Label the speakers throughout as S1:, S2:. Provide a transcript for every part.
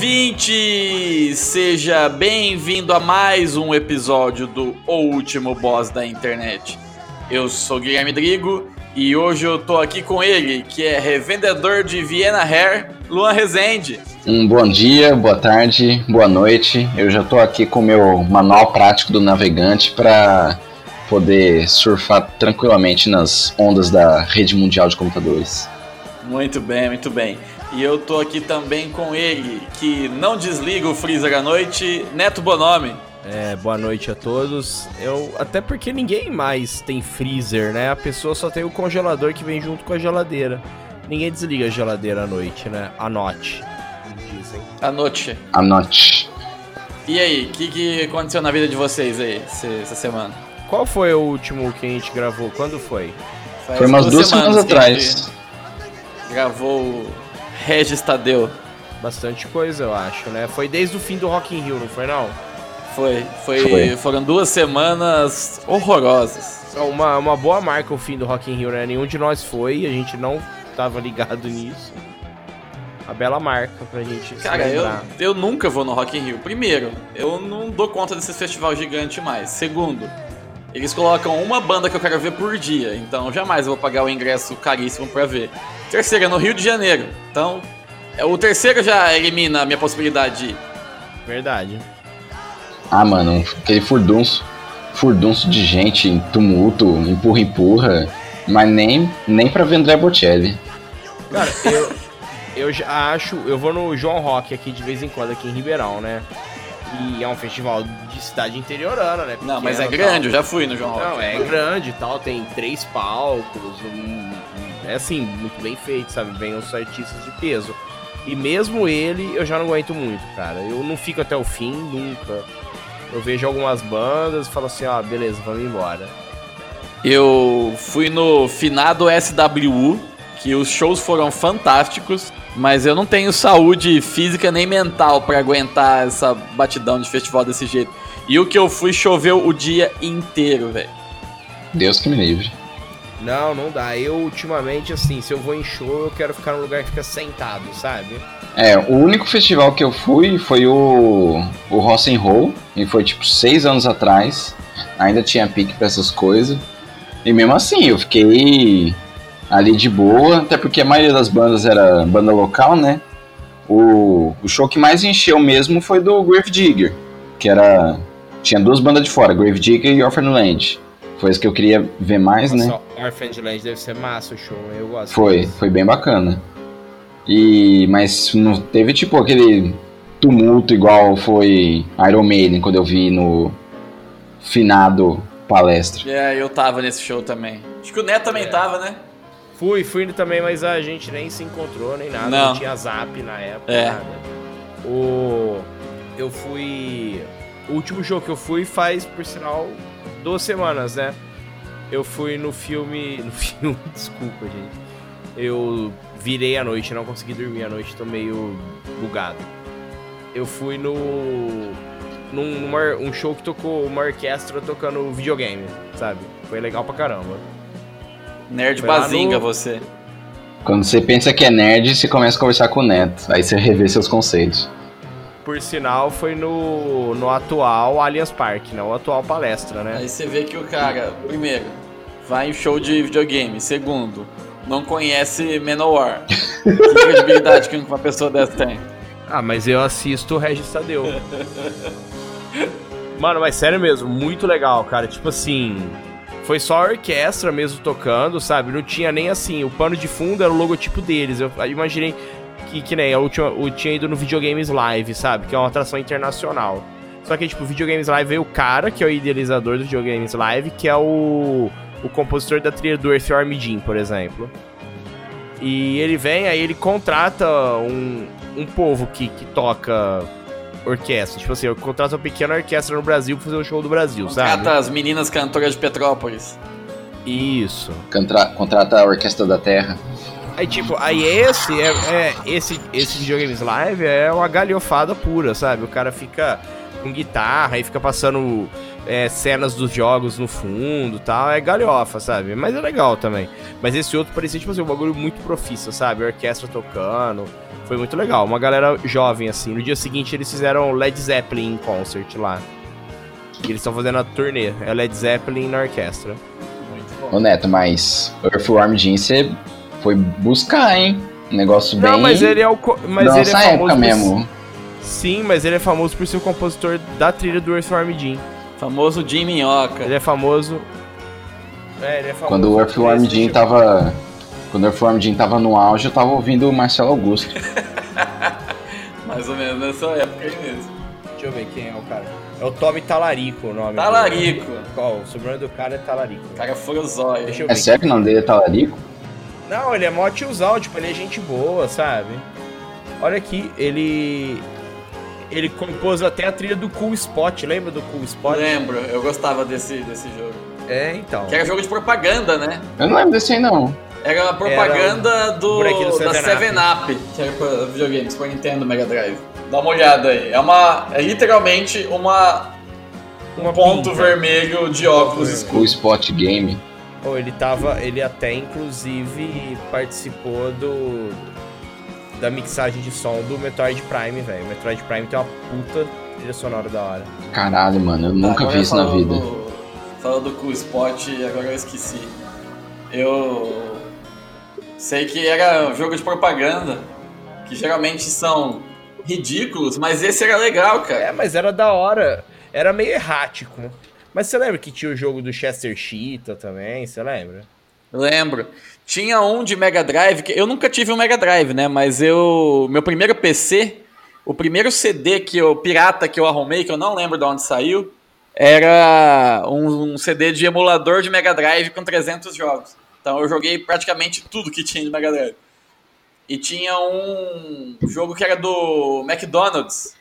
S1: Ouvinte! Seja bem-vindo a mais um episódio do O Último Boss da Internet. Eu sou Guilherme Drigo e hoje eu tô aqui com ele, que é revendedor de Viena Hair, Luan Rezende.
S2: Um bom dia, boa tarde, boa noite. Eu já estou aqui com o meu manual prático do navegante para poder surfar tranquilamente nas ondas da rede mundial de computadores.
S1: Muito bem, muito bem. E eu tô aqui também com ele, que não desliga o freezer à noite, Neto Bonome.
S3: É, boa noite a todos. Eu até porque ninguém mais tem freezer, né? A pessoa só tem o congelador que vem junto com a geladeira. Ninguém desliga a geladeira à noite, né? Anote. Dizem.
S1: À noite.
S2: Anote.
S1: E aí, o que, que aconteceu na vida de vocês aí essa semana?
S3: Qual foi o último que a gente gravou? Quando foi?
S1: Faz
S2: Foi umas duas semanas
S1: a
S2: atrás.
S1: Gravou Regis Tadeu.
S3: Bastante coisa, eu acho, né? Foi desde o fim do Rock in Rio, não foi não?
S1: Foi, foi,
S2: Foi.
S1: Foram duas semanas horrorosas.
S3: Uma, uma boa marca o fim do Rock in Rio, né? Nenhum de nós foi, a gente não tava ligado nisso. A bela marca pra gente
S1: Cara,
S3: se
S1: eu, eu nunca vou no Rock in Rio. Primeiro, eu não dou conta desse festival gigante mais. Segundo, eles colocam uma banda que eu quero ver por dia, então jamais eu vou pagar o ingresso caríssimo pra ver. Terceiro, é no Rio de Janeiro, então é, o terceiro já elimina a minha possibilidade de ir.
S3: Verdade.
S2: Ah, mano, aquele furdunço, furdunço de gente, em tumulto, empurra, empurra, mas nem, nem pra ver André Bocelli.
S3: Cara, eu, eu já acho. Eu vou no João Rock aqui de vez em quando, aqui em Ribeirão, né? E é um festival de cidade interiorana, né?
S1: Não, mas é
S3: Pequeno,
S1: grande, eu já fui no João.
S3: Não, é grande e tal, tem três palcos, um- é assim, muito bem feito, sabe? Vem os artistas de peso. E mesmo ele, eu já não aguento muito, cara. Eu não fico até o fim, nunca. Eu vejo algumas bandas e falo assim, ó, beleza, vamos embora.
S1: Eu fui no finado SWU, que os shows foram fantásticos, mas eu não tenho saúde física nem mental pra aguentar essa batidão de festival desse jeito. E o que eu fui choveu o dia inteiro, velho.
S2: Deus que me livre.
S3: Não, não dá. Eu, ultimamente, assim, se eu vou em show, eu quero ficar num lugar que fica sentado, sabe?
S2: É, o único festival que eu fui foi o, o Rock and Roll, e foi tipo seis anos atrás. Ainda tinha pique pra essas coisas. E mesmo assim, eu fiquei ali de boa, até porque a maioria das bandas era banda local, né? O, o show que mais encheu mesmo foi do Grave Digger, que era. Tinha duas bandas de fora, Grave Digger e Orphan Land. Foi isso que eu queria ver mais, né?
S3: Nossa, Orphaned Land deve ser massa o show, eu gosto.
S2: Foi,
S3: disso.
S2: foi bem bacana. E mas não teve tipo aquele tumulto igual foi Iron Maiden quando eu vi no finado palestra.
S1: É, eu tava nesse show também. Acho que o Neto também
S3: É.
S1: tava, né?
S3: Fui, fui também, mas a gente nem se encontrou, nem nada.
S1: Não.
S3: Não, tinha zap na época,
S1: É.
S3: nada. O... Eu fui... O último show que eu fui faz, por sinal, duas semanas, né? Eu fui no filme... No filme, desculpa, gente. Eu virei à noite, não consegui dormir à noite, tô meio bugado. Eu fui no... Num numa- um show que tocou uma orquestra tocando videogame, sabe? Foi legal pra caramba.
S1: Nerd
S3: Foi
S1: bazinga
S3: no-
S1: você.
S2: Quando você pensa que é nerd, você começa a conversar com o neto. Aí você revê seus conceitos.
S3: Por sinal, foi no, no atual Allianz Parque, não o atual palestra, né?
S1: Aí você vê que o cara, primeiro, vai em show de videogame. Segundo, não conhece Manowar. que credibilidade que uma pessoa dessa tem?
S3: Ah, mas eu assisto o Regis Tadeu. Mano, mas sério mesmo, muito legal, cara. Tipo assim, foi só a orquestra mesmo tocando, sabe? Não tinha nem assim, o pano de fundo era o logotipo deles. Eu imaginei que, que nem a última, eu tinha ido no Videogames Live, sabe? Que é uma atração internacional. Só que, tipo, o Videogames Live veio o cara, que é o idealizador do Videogames Live, que é o, o compositor da trilha do Earthworm Jim, por exemplo. E ele vem, aí ele contrata um, um povo que, que toca orquestra. Tipo assim, eu contrato uma pequena orquestra no Brasil pra fazer o show do Brasil, sabe?
S1: Contrata as meninas cantoras de Petrópolis.
S3: Isso.
S2: Contra- contrata a Orquestra da Terra.
S3: Aí, tipo, aí esse, é, é- esse, esse videogames live é uma galhofada pura, sabe? O cara fica com guitarra e fica passando é, cenas dos jogos no fundo e tal. É galhofa, sabe? Mas é legal também. Mas esse outro parecia, tipo assim, um bagulho muito profissa, sabe? A orquestra tocando. Foi muito legal. Uma galera jovem, assim. No dia seguinte eles fizeram Led Zeppelin em concert lá. E eles estão fazendo a turnê. É Led Zeppelin na orquestra.
S1: Muito bom.
S2: Ô Neto, mas Earthworm Jim você foi buscar, hein? Um negócio bem.
S3: Não, mas ele é o. Mas
S2: da
S3: ele é
S2: nossa
S3: famoso
S2: época
S3: por-
S2: mesmo.
S3: Sim, mas ele é famoso por ser o compositor da trilha do Earthworm Jim.
S1: Famoso Jim Minhoca.
S3: Ele é famoso. É, ele é famoso.
S2: Quando o Earthworm Jim
S3: tipo-
S2: tava. Quando o Jim tava no auge, eu tava ouvindo o Marcelo Augusto.
S1: Mais ou menos nessa época aí mesmo.
S3: Deixa eu ver quem é o cara. É o Tommy Talarico o nome.
S1: Talarico.
S3: do- Qual? O sobrenome do cara é Talarico.
S1: O cara foi o zóio.
S3: Deixa eu ver.
S2: É sério que o nome dele é Talarico?
S3: Não, ele é mó tiozão, tipo, ele é gente boa, sabe? Olha aqui, ele. Ele compôs até a trilha do Cool Spot, lembra do Cool Spot?
S1: Lembro, eu gostava desse, desse jogo.
S3: É, então.
S1: Que era jogo de propaganda, né?
S2: Eu não lembro desse aí, não.
S1: Era a propaganda do,
S3: bonequinho do
S1: da
S3: 7-Up.
S1: 7-Up, que era pra videogame, Super Nintendo, Mega Drive. Dá uma olhada aí. É uma. É literalmente uma.
S3: Uma
S1: Um ponto
S3: pinta.
S1: vermelho de óculos
S3: Ponto
S1: escuros.
S2: O Spot Game.
S3: Pô, ele tava. Ele até inclusive participou do. Da mixagem de som do Metroid Prime, velho. O Metroid Prime tem uma puta trilha sonora da hora.
S2: Caralho, mano, eu nunca
S1: Agora
S2: vi isso na vida.
S1: do- Falando do Cool Spot, agora eu esqueci. Eu sei que era um jogo de propaganda, que geralmente são ridículos, mas esse era legal, cara.
S3: É, mas era da hora. Era meio errático. Mas você lembra que tinha o jogo do Chester Cheetah também? Você lembra?
S1: Lembro. Tinha um de Mega Drive, que eu nunca tive um Mega Drive, né? Mas eu. Meu primeiro PC, o primeiro CD que eu. pirata que eu arrumei, que eu não lembro de onde saiu, era um, um CD de emulador de Mega Drive com 300 jogos. Então eu joguei praticamente tudo que tinha de Mega Drive. E tinha um jogo que era do McDonald's,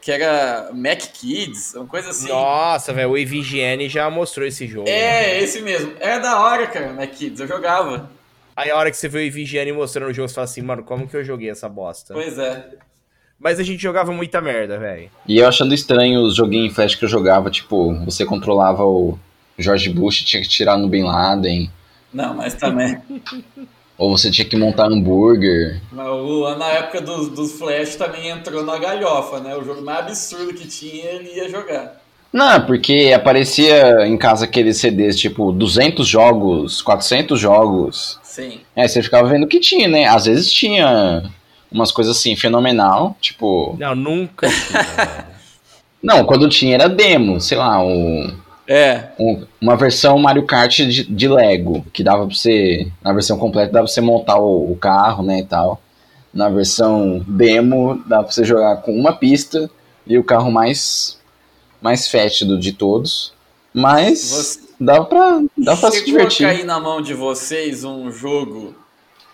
S1: que era Mac Kids, uma coisa assim.
S3: Nossa, velho, o EVGN já mostrou esse jogo.
S1: É, esse mesmo. Era da hora, cara, Mac Kids, eu jogava.
S3: Aí a hora que você vê o EVGN mostrando o jogo, você fala assim, mano, como que eu joguei essa bosta?
S1: Pois é.
S3: Mas a gente jogava muita merda, velho.
S2: E eu achando estranho os joguinhos em flash que eu jogava, tipo, você controlava o George Bush e tinha que tirar no Bin Laden.
S1: Não, mas também.
S2: Ou você tinha que montar hambúrguer.
S1: Mas o Luan, na época dos, dos Flash, também entrou na galhofa, né? O jogo mais absurdo que tinha, ele ia jogar.
S2: Não, porque aparecia em casa aqueles CDs, tipo, 200 jogos, 400 jogos.
S1: Sim.
S2: É, você ficava vendo o que tinha, né? Às vezes tinha umas coisas assim, fenomenal, tipo...
S3: Não, nunca.
S2: Não, quando tinha era demo, sei lá, um,
S1: É,
S2: um- uma versão Mario Kart de, de Lego, que dava pra você, na versão completa dava pra você montar o, o carro, né, e tal. Na versão demo, dava pra você jogar com uma pista e o carro mais, mais fétido de todos. Mas
S1: Você-
S2: dava pra, dava pra se
S1: a
S2: divertir.
S1: cair na mão de vocês um jogo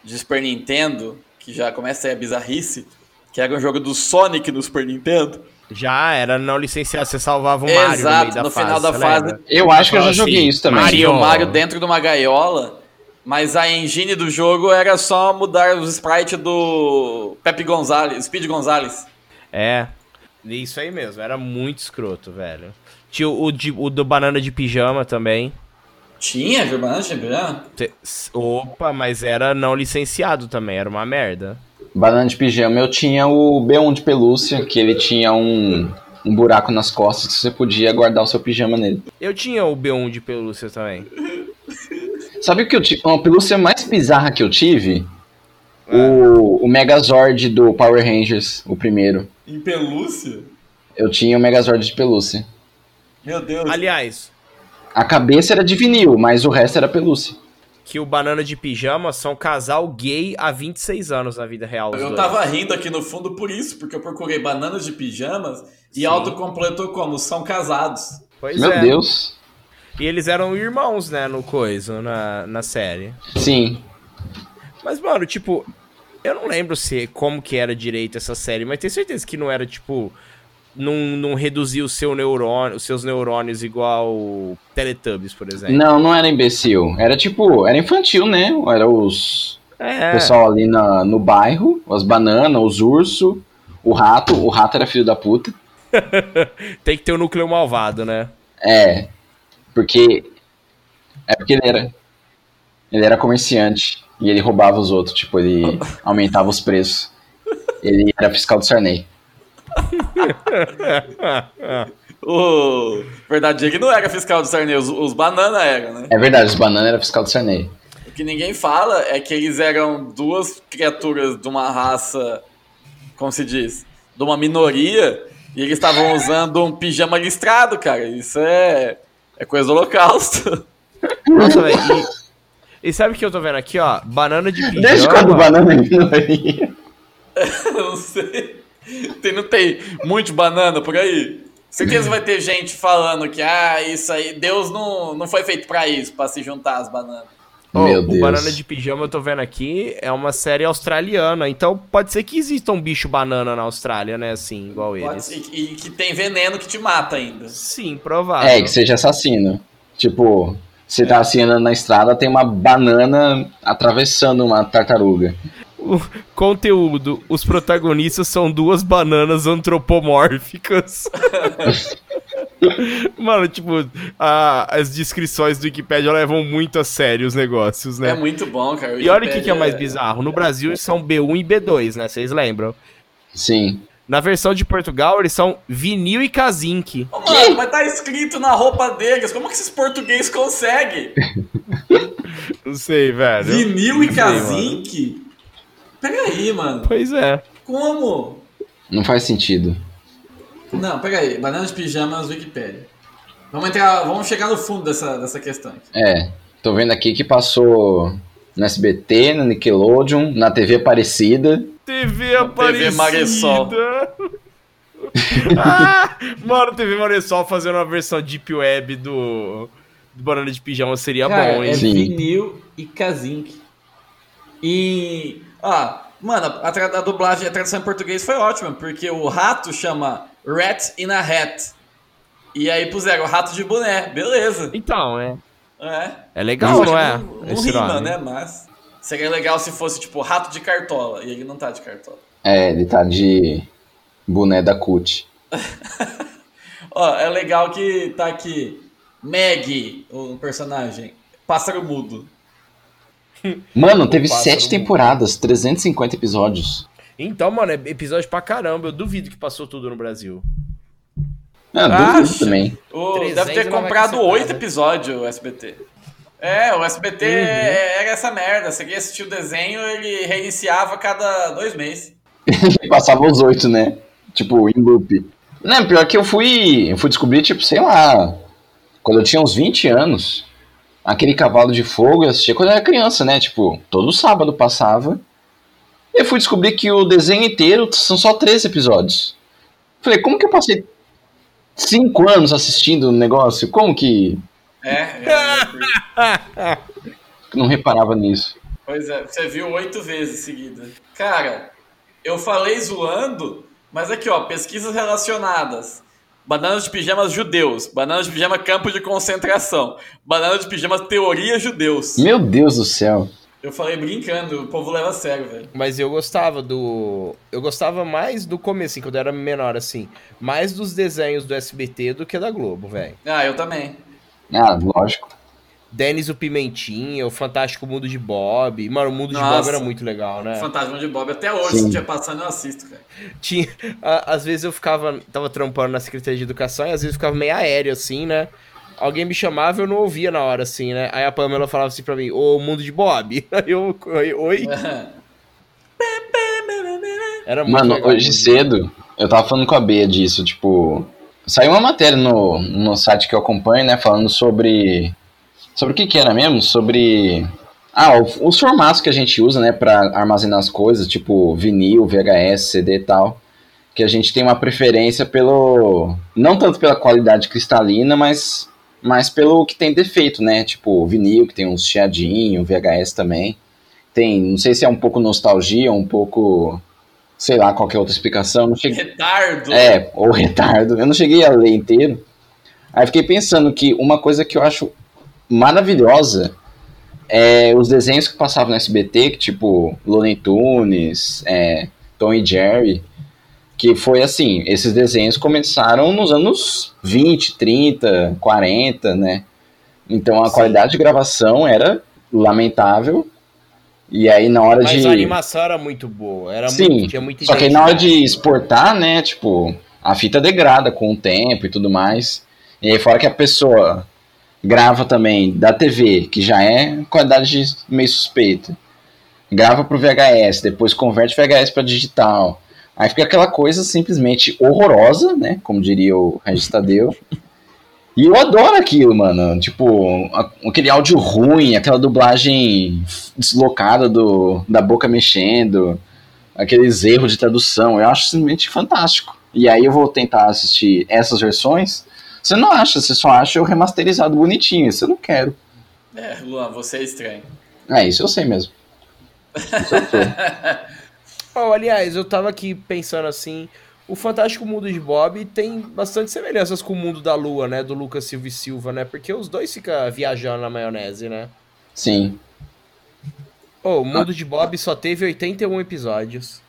S1: de Super Nintendo, que já começa aí a bizarrice, que era um jogo do Sonic no Super Nintendo.
S3: Já era não licenciado, você salvava o Mario no
S1: Exato,
S3: meio da
S1: no
S3: fase,
S1: final da fase.
S3: lembra?
S2: Eu acho que eu já
S3: Fala
S2: joguei
S3: assim,
S2: isso também.
S3: Mario.
S1: O Mario dentro de uma gaiola, mas a engine do jogo era só mudar os sprites do Pepe Gonzalez, Speed Gonzalez.
S3: É, isso aí mesmo, era muito escroto, velho. Tinha o, de- o do Banana de Pijama também.
S1: Tinha Germano Champion?
S3: Cê- Opa, mas era não licenciado também, era uma merda.
S2: Banana de pijama, eu tinha o B1 de pelúcia, que ele tinha um, um buraco nas costas que você podia guardar o seu pijama nele.
S3: Eu tinha o B1 de pelúcia também.
S2: Sabe o que eu tive? Uma pelúcia mais bizarra que eu tive? O, o Megazord do Power Rangers, o primeiro.
S1: Em pelúcia?
S2: Eu tinha o Megazord de pelúcia.
S1: Meu Deus.
S3: Aliás,
S2: A cabeça era de vinil, mas o resto era pelúcia.
S3: Que o Banana de Pijama são casal gay há 26 anos na vida real.
S1: Eu
S3: dois.
S1: tava rindo aqui no fundo por isso, porque eu procurei bananas de pijamas e
S3: Sim.
S1: autocompletou como? São casados.
S3: Pois
S2: Meu
S3: é.
S2: Deus.
S3: E eles eram irmãos, né, no coisa, na, na série.
S2: Sim.
S3: Mas, mano, tipo, Eu não lembro se como que era direito essa série, mas tenho certeza que não era tipo. Não, não reduzia o seu neurônio, os seus neurônios igual Teletubbies, por exemplo.
S2: Não, não era imbecil. Era tipo, era infantil, né? Era os.
S3: É.
S2: pessoal ali na, no bairro, as bananas, os ursos, o rato. O rato era filho da puta.
S3: Tem que ter o núcleo malvado, né?
S2: É. Porque. É porque ele era. Ele era comerciante. E ele roubava os outros. Tipo, ele aumentava os preços. Ele era fiscal do Sarney.
S1: O verdade, ele não era fiscal do Sarney, os, os banana eram, né?
S2: É verdade, os bananas eram fiscal do Sarney.
S1: O que ninguém fala é que eles eram duas criaturas de uma raça, como se diz, de uma minoria, e eles estavam usando um pijama listrado, cara. Isso é, é coisa do holocausto.
S3: Nossa, velho. E, e sabe o que eu tô vendo aqui, ó? Banana de pijama.
S2: Desde quando banana é minoria?
S1: Eu não sei. Tem, não tem muito banana por aí? Certeza vai ter gente falando que, ah, isso aí, Deus não, não foi feito pra isso, pra se juntar as bananas.
S3: Ó,
S2: Meu
S3: o
S2: Deus.
S3: Banana de Pijama, eu tô vendo aqui, é uma série australiana. Então pode ser que exista um bicho banana na Austrália, né? Assim, igual
S1: Pode
S3: eles.
S1: ser, e, e que tem veneno que te mata ainda.
S3: Sim, provável.
S2: É, que seja assassino. Tipo, você tá assim andando na estrada, tem uma banana atravessando uma tartaruga.
S3: O conteúdo: os protagonistas são duas bananas antropomórficas. Mano, tipo, a- as descrições do Wikipedia levam muito a sério os negócios, né?
S1: É muito bom, cara.
S3: E olha o que, que é mais bizarro. No Brasil são B1 e B2, né? Vocês lembram?
S2: Sim.
S3: Na versão de Portugal, eles são vinil e casinque.
S1: Ô, mano, mas tá escrito na roupa deles. Como que esses portugueses conseguem?
S3: Não sei, velho.
S1: Vinil e casinque? Peraí, mano.
S3: Pois é.
S1: Como?
S2: Não faz sentido.
S1: Não, peraí. Banana de pijamas Wikipedia. Vamos entrar, vamos chegar no fundo dessa, dessa questão. aqui.
S2: É, tô vendo aqui que passou no SBT, no Nickelodeon, na TV Aparecida.
S3: TV Aparecida.
S1: Maresol.
S3: ah, mano, TV Maresol fazendo uma versão Deep Web do, do Banana de Pijama seria
S1: Cara,
S3: bom, hein?
S1: é
S2: Sim.
S1: vinil e casinque. E. Ah, mano, a, tra- a dublagem, a tradução em português foi ótima, porque o rato chama Rat in a Hat. E aí puseram rato de boné, beleza.
S3: Então, é.
S1: É.
S3: É legal, não é?
S1: Não, não rima,
S3: nome.
S1: né? Mas. Seria legal se fosse, tipo, rato de cartola. E ele não tá de cartola.
S2: É, ele tá de boné da CUT.
S1: Ó, é legal que tá aqui. Meg, o personagem. Pássaro mudo.
S2: Mano, teve sete temporadas, 350 episódios.
S3: Então, mano, é episódio pra caramba. Eu duvido que passou tudo no Brasil.
S2: Ah,
S1: Acha?
S2: duvido também.
S1: O,
S3: 300
S1: deve ter comprado oito episódios o SBT. É, o SBT
S3: Uhum.
S1: era essa merda. Você queria assistir o desenho, ele reiniciava a cada dois meses.
S2: Passava os oito, né? Tipo, em loop. Não, pior que eu fui. Eu fui descobrir, tipo, sei lá. Quando eu tinha uns 20 anos. Aquele cavalo de fogo eu assistia quando eu era criança, né? Tipo, todo sábado passava. E eu fui descobrir que o desenho inteiro são só três episódios. Falei, como que eu passei cinco anos assistindo o negócio? Como que
S1: É, é,
S2: não reparava nisso?
S1: pois é, você viu oito vezes seguida. Cara, eu falei zoando, mas aqui, ó, pesquisas relacionadas. Bananas de pijamas judeus, bananas de pijama campo de concentração, bananas de pijamas teoria judeus.
S2: Meu Deus do céu.
S1: Eu falei brincando, o povo leva a sério, velho.
S3: Mas eu gostava do. Eu gostava mais do começo, assim, quando eu era menor, assim. Mais dos desenhos do SBT do que da Globo, velho.
S1: Ah, eu também.
S2: Ah, lógico.
S3: Denis o Pimentinha, o Fantástico Mundo de Bob. Mano, o Mundo de
S1: Nossa.
S3: Bob era muito legal, né?
S1: Fantasma de Bob, até hoje,
S2: Sim.
S1: se tiver passando, eu assisto, cara.
S3: Tinha, a- às vezes eu ficava, tava trampando na Secretaria de Educação e às vezes eu ficava meio aéreo, assim, né? Alguém me chamava e eu não ouvia na hora, assim, né? Aí a Pamela falava assim pra mim, ô, Mundo de Bob. Aí eu, oi, oi. Era muito
S2: Mano,
S3: legal,
S2: hoje
S3: Mundo de
S2: cedo, eu tava falando com a Bea disso, tipo. Saiu uma matéria no, no site que eu acompanho, né, falando sobre. Sobre o que que era mesmo? Sobre. Ah, os formatos que a gente usa, né, pra armazenar as coisas, tipo vinil, VHS, CD e tal. Que a gente tem uma preferência pelo. Não tanto pela qualidade cristalina, mas. Mas pelo que tem defeito, né? Tipo, vinil, que tem uns chiadinho, VHS também. tem, não sei se é um pouco nostalgia, um pouco, sei lá, qualquer outra explicação. Não cheguei,
S1: Retardo.
S2: é, ou retardo. Eu não cheguei a ler inteiro. Aí fiquei pensando que uma coisa que eu acho maravilhosa é os desenhos que passavam no SBT, que tipo Looney Tunes, é, Tom e Jerry, que foi assim, esses desenhos começaram nos anos 20, 30, 40, né? Então a
S3: Sim.
S2: qualidade de gravação era lamentável. E aí na hora
S3: Mas
S2: de
S3: a animação era muito boa. Era
S2: Sim,
S3: muito, tinha muita
S2: só que na hora de exportar, né, tipo, a fita degrada com o tempo e tudo mais. E aí fora que a pessoa grava também da TV, que já é qualidade meio suspeita. Grava pro VHS, depois converte VHS para digital. Aí fica aquela coisa simplesmente horrorosa, né, como diria o Regis Tadeu. E eu adoro aquilo, mano. Tipo, aquele áudio ruim, aquela dublagem deslocada do, da boca mexendo aqueles erros de tradução. Eu acho simplesmente fantástico. E aí eu vou tentar assistir essas versões. Você não acha, você só acha o remasterizado bonitinho. Isso eu não quero.
S1: É, Luan, você é estranho.
S2: É, isso eu sei mesmo. Isso eu sei.
S3: Oh, aliás, eu tava aqui pensando assim. O Fantástico Mundo de Bob tem bastante semelhanças com o mundo da Lua, né? Do Lucas Silva e Silva, né? Porque os dois ficam viajando na maionese, né?
S2: Sim.
S3: Oh, o mundo de Bob só teve 81 episódios.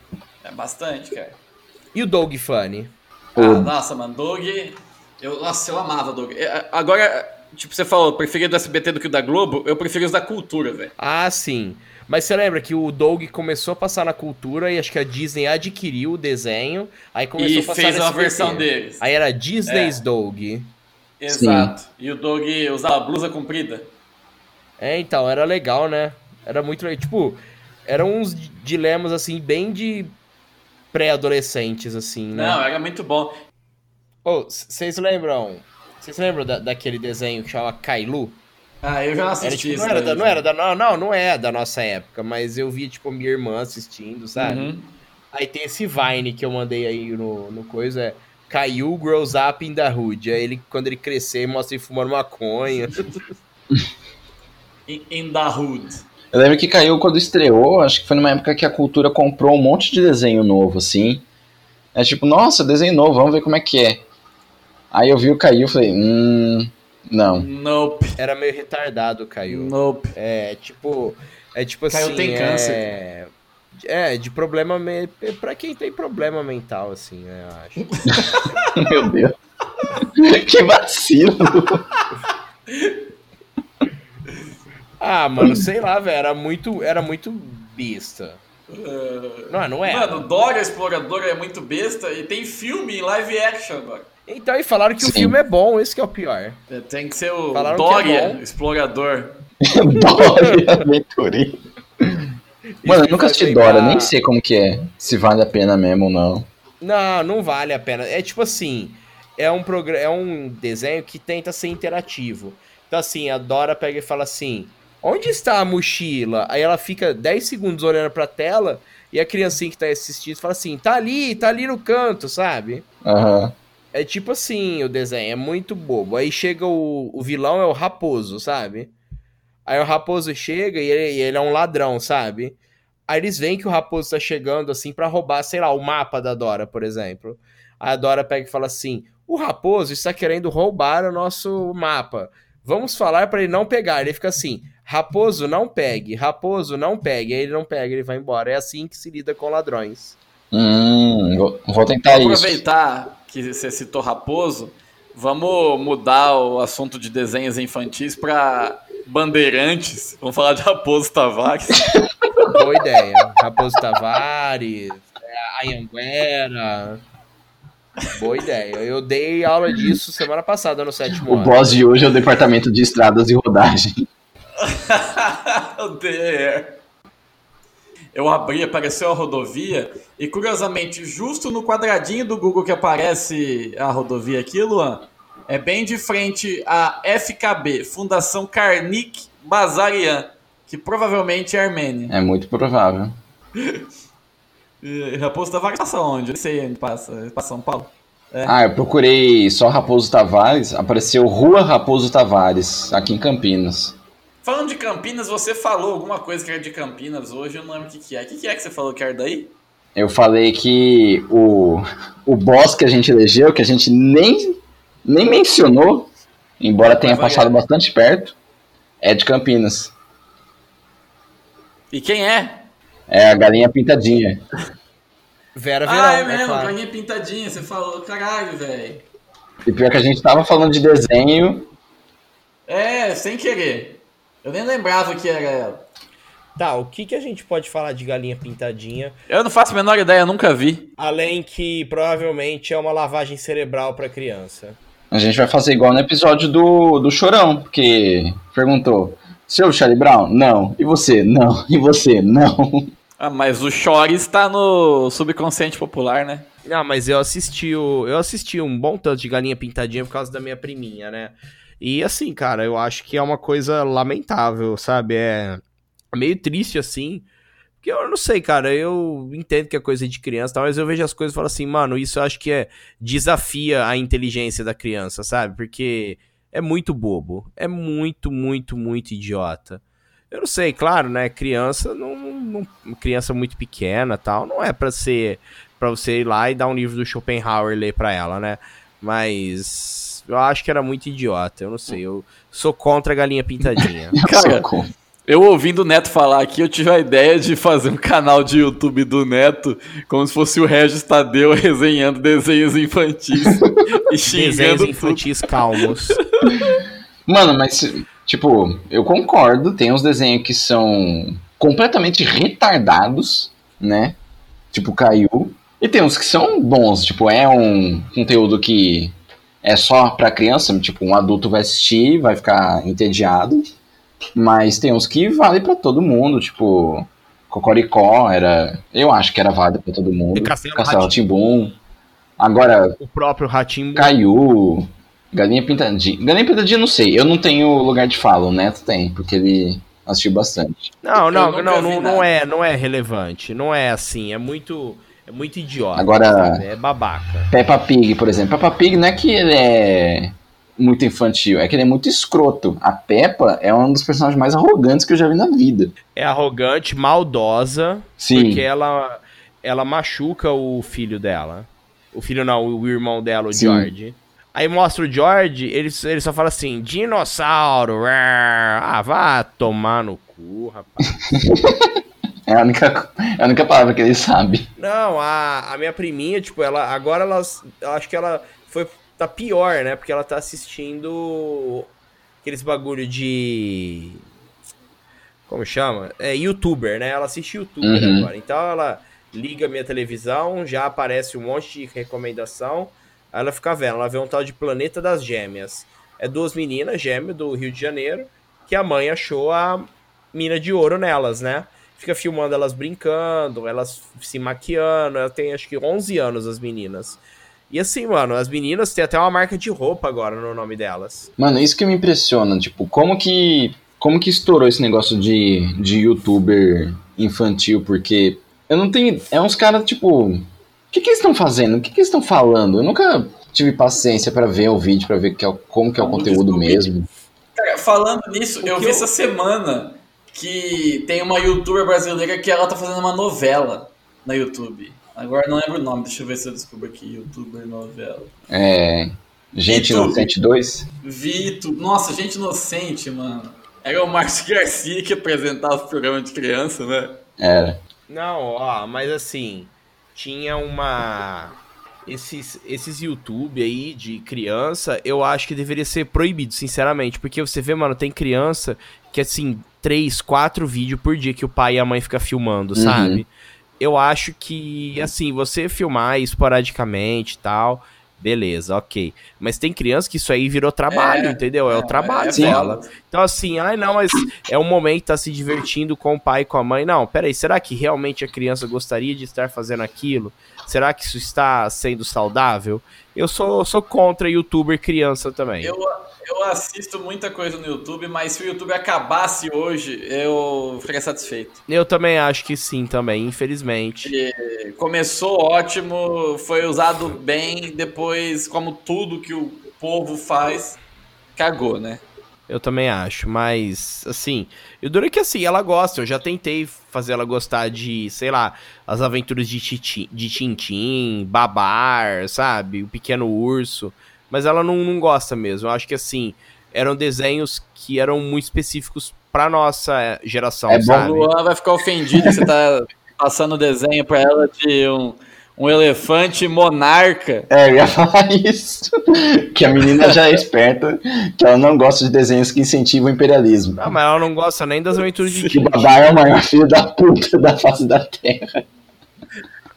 S1: É bastante, cara.
S3: E o Doug Funny?
S1: Ah, nossa, mano, Doug. Eu, nossa, eu amava Doug. É, Agora, tipo, você falou, preferia do SBT do que o da Globo, eu prefiro os da cultura, velho.
S3: Ah, sim. Mas você lembra que o Doug começou a passar na cultura e acho que a Disney adquiriu o desenho, aí começou
S1: E
S3: a passar
S1: fez uma versão deles.
S3: Aí era Disney's
S1: É.
S3: Doug.
S1: Exato. E o Doug usava blusa comprida.
S3: É, então, era legal, né? Era muito legal. Tipo, eram uns dilemas, assim, bem de pré-adolescentes, assim, né?
S1: Não, era muito bom.
S3: Vocês lembram... Vocês lembram da- daquele desenho que chama Kailu?
S1: Ah, eu já
S3: Era,
S1: assisti
S3: tipo,
S1: isso.
S3: não, era da, não era da... Não, não, não é da nossa época, mas eu vi, tipo, minha irmã assistindo, sabe?
S1: Uhum.
S3: Aí tem esse Vine que eu mandei aí no, no coisa, é... Caillou grows up in the hood. Aí ele, quando ele crescer, mostra ele fumando maconha.
S1: In, in the Hood.
S2: Eu lembro que caiu quando estreou, acho que foi numa época que a cultura comprou um monte de desenho novo, assim. É tipo, nossa, desenho novo, vamos ver como é que é. Aí eu vi o Caiu e falei, hum. Não.
S1: Nope.
S3: Era meio retardado, Caillou.
S1: Nope.
S3: É tipo. É tipo
S1: Caio
S3: assim.
S1: tem
S3: é...
S1: câncer.
S3: É, de problema. Me... Pra quem tem problema mental, assim, né, eu acho.
S2: Meu Deus. que vacilo.
S3: Ah, mano, sei lá, velho. Era muito, era muito besta. Não, não é.
S1: Mano, Dora Explorador é muito besta e tem filme em live action agora.
S3: Então, e falaram que o
S2: Sim.
S3: filme é bom, esse que é o pior.
S1: É, Tem que ser o
S3: Falaram é
S1: Dória
S3: bom.
S1: Explorador.
S2: Dora Aventureiro. Mano, eu nunca assisti Dora, nem sei como que é. Se vale a pena mesmo ou não.
S3: Não, não vale a pena. É tipo assim, é um programa, é um desenho que tenta ser interativo. Então assim, a Dora pega e fala assim: "Onde está a mochila?" Aí ela fica 10 segundos olhando pra tela e a criancinha que tá assistindo fala assim: "Tá ali, tá ali no canto", sabe?
S2: Aham.
S3: É tipo assim o desenho, é muito bobo. Aí chega o, o vilão, é o raposo, sabe? Aí o raposo chega e ele, ele é um ladrão, sabe? Aí eles veem que o raposo tá chegando assim pra roubar, sei lá, o mapa da Dora, por exemplo. Aí a Dora pega e fala assim: o raposo está querendo roubar o nosso mapa. Vamos falar pra ele não pegar. Ele fica assim: raposo, não pegue, raposo, não pegue. Aí ele não pega, ele vai embora. É assim que se lida com ladrões.
S2: Hum, vou, vou tentar isso.
S1: Aproveitar que você citou Raposo, vamos mudar o assunto de desenhos infantis pra Bandeirantes. Vamos falar de Raposo Tavares.
S3: Boa ideia. Raposo Tavares, é, Anhanguera. Boa ideia. Eu dei aula disso semana passada no sétimo
S2: O
S3: ano.
S2: boss de hoje é o departamento de estradas e rodagem.
S1: O DR. Eu abri, apareceu a rodovia, e curiosamente, justo no quadradinho do Google que aparece a rodovia aqui, Luan, é bem de frente à FKB, Fundação Karnik Bazarian, que provavelmente é armênia.
S2: É muito provável.
S1: Raposo Tavares passa onde? Eu não sei onde passa. Passa São Paulo?
S2: Ah, eu procurei só Raposo Tavares, apareceu Rua Raposo Tavares, aqui em Campinas.
S1: Falando de Campinas, você falou alguma coisa que era de Campinas hoje, eu não lembro o que, que é. O que, que é que você falou que era daí?
S2: Eu falei que o, o boss que a gente elegeu, que a gente nem, nem mencionou, embora tenha passado
S1: é.
S2: bastante perto, é de Campinas.
S1: E quem é?
S2: É a galinha pintadinha.
S3: Vera Verão,
S1: ah, é
S3: é
S1: mesmo,
S3: claro.
S1: galinha pintadinha, você falou, caralho, velho.
S2: E pior que a gente tava falando de desenho,
S1: É, sem querer. Eu nem lembrava que era ela.
S3: Tá, o que, que a gente pode falar de galinha pintadinha?
S1: Eu não faço a menor ideia, nunca vi.
S3: Além que provavelmente é uma lavagem cerebral pra criança.
S2: a gente vai fazer igual no episódio do, do Chorão, porque perguntou, seu Charlie Brown? Não. E você? Não. E você? Não.
S1: Ah, mas o Chore está no subconsciente popular, né?
S3: Não, mas eu assisti o, eu assisti um bom tanto de galinha pintadinha por causa da minha priminha, né? E assim, cara, eu acho que é uma coisa lamentável, sabe? É meio triste assim. Porque eu não sei, cara, eu entendo que é coisa de criança, mas eu vejo as coisas e falo assim, mano, isso eu acho que é desafia a inteligência da criança, sabe? Porque é muito bobo, é muito, muito, muito idiota. Eu não sei, claro, né? Criança não, não criança muito pequena, tal, não é pra ser para você ir lá e dar um livro do Schopenhauer ler pra ela, né? Mas eu acho que era muito idiota, eu não sei, eu sou contra a galinha pintadinha.
S1: Cara. Eu ouvindo o Neto falar aqui, eu tive a ideia de fazer um canal de YouTube do Neto, como se fosse o Regis Tadeu resenhando desenhos infantis e
S3: Desenhos
S1: xingando tudo.
S3: infantis calmos.
S2: Mano, mas, tipo, eu concordo, tem uns desenhos que são completamente retardados, né? Tipo, caiu. E tem uns que são bons, tipo, é um conteúdo que é só pra criança, tipo, um adulto vai assistir, vai ficar entediado. Mas tem uns que vale pra todo mundo, tipo, Cocoricó era, eu acho que era válido pra todo mundo.
S3: E Castelo
S2: Castelo Timbum. Agora,
S3: O próprio Ratinho
S2: Caiu, Galinha Pintadinha. Galinha Pintadinha, não sei. Eu não tenho lugar de fala. O Neto tem, porque ele assistiu bastante.
S3: Não, não, não, não, não é, não é relevante, não é assim, é muito, é muito idiota.
S2: Agora-
S3: sabe? é babaca.
S2: Peppa Pig, por exemplo. Peppa Pig não é que ele é muito infantil, é que ele é muito escroto. A Peppa é um dos personagens mais arrogantes que eu já vi na vida.
S3: É arrogante, maldosa,
S2: Sim.
S3: porque ela, ela machuca o filho dela. O filho não, o irmão dela, o
S2: Sim.
S3: George. Aí mostra o George, ele, ele só fala assim, dinossauro, ah, vá tomar no cu, rapaz.
S2: É a única, é a única palavra que ele sabe.
S3: Não, a, a minha priminha, tipo, ela agora ela, acho que ela foi tá pior, né? Porque ela tá assistindo aqueles bagulho de como chama? É youtuber, né? Ela assiste youtuber
S2: Uhum.
S3: agora. Então ela liga a minha televisão, já aparece um monte de recomendação. Aí ela fica vendo, ela vê um tal de Planeta das Gêmeas. É duas meninas gêmeas do Rio de Janeiro que a mãe achou a mina de ouro nelas, né? Fica filmando elas brincando, elas se maquiando. Ela tem acho que 11 anos, as meninas. E assim, mano, as meninas têm até uma marca de roupa agora no nome delas.
S2: Mano, isso que me impressiona, tipo, como que como que estourou esse negócio de, de youtuber infantil, porque eu não tenho, é uns caras tipo, o que que eles estão fazendo? O que que eles estão falando? Eu nunca tive paciência pra ver o vídeo, pra ver que é o- como que é o conteúdo mesmo.
S1: Cara, falando nisso, eu
S3: que
S1: vi
S3: eu-
S1: essa semana que tem uma youtuber brasileira que ela tá fazendo uma novela na YouTube. Agora eu não lembro o nome, deixa eu ver se eu descubro aqui. Youtuber novela.
S2: É, Gente
S1: YouTube.
S2: Inocente 2?
S1: Vito. Nossa, gente inocente, mano. Era o Márcio Garcia que apresentava o programa de criança, né?
S2: Era.
S3: Não, ó, mas assim, tinha uma. Esses, esses YouTube aí de criança, eu acho que deveria ser proibido, sinceramente. Porque você vê, mano, tem criança que, assim, três, quatro vídeos por dia que o pai e a mãe ficam filmando,
S2: Uhum.
S3: sabe? Eu acho que, assim, você filmar esporadicamente e tal, beleza, ok. Mas tem criança que isso aí virou trabalho,
S1: É,
S3: entendeu? É, o trabalho
S1: é
S3: dela. Então, assim, ai não, mas é um momento tá se divertindo com o pai e com a mãe. Não, peraí, será que realmente a criança gostaria de estar fazendo aquilo? Será que isso está sendo saudável? Eu sou, sou contra youtuber criança também.
S1: Eu, eu assisto muita coisa no YouTube, mas se o YouTube acabasse hoje, eu ficaria satisfeito.
S3: Eu também acho que sim, também, infelizmente.
S1: Começou ótimo, foi usado bem, depois, como tudo que o povo faz, cagou, né?
S3: Eu também acho, mas assim, eu duro que assim, ela gosta, eu já tentei fazer ela gostar de, sei lá, as aventuras de, Titi, de Tintim, Babar, sabe? O Pequeno Urso, mas ela não, não gosta mesmo. Eu acho que assim, eram desenhos que eram muito específicos pra nossa geração,
S2: É bom,
S3: sabe?
S1: O Luan vai ficar ofendido que você tá passando o desenho pra ela de um, um elefante monarca.
S2: É, eu ia falar isso. Que a menina já é esperta, que ela não gosta de desenhos que incentivam o imperialismo.
S3: Não, mas ela não gosta nem das aventuras de
S2: Que Babar é o maior filho da puta da face da Terra.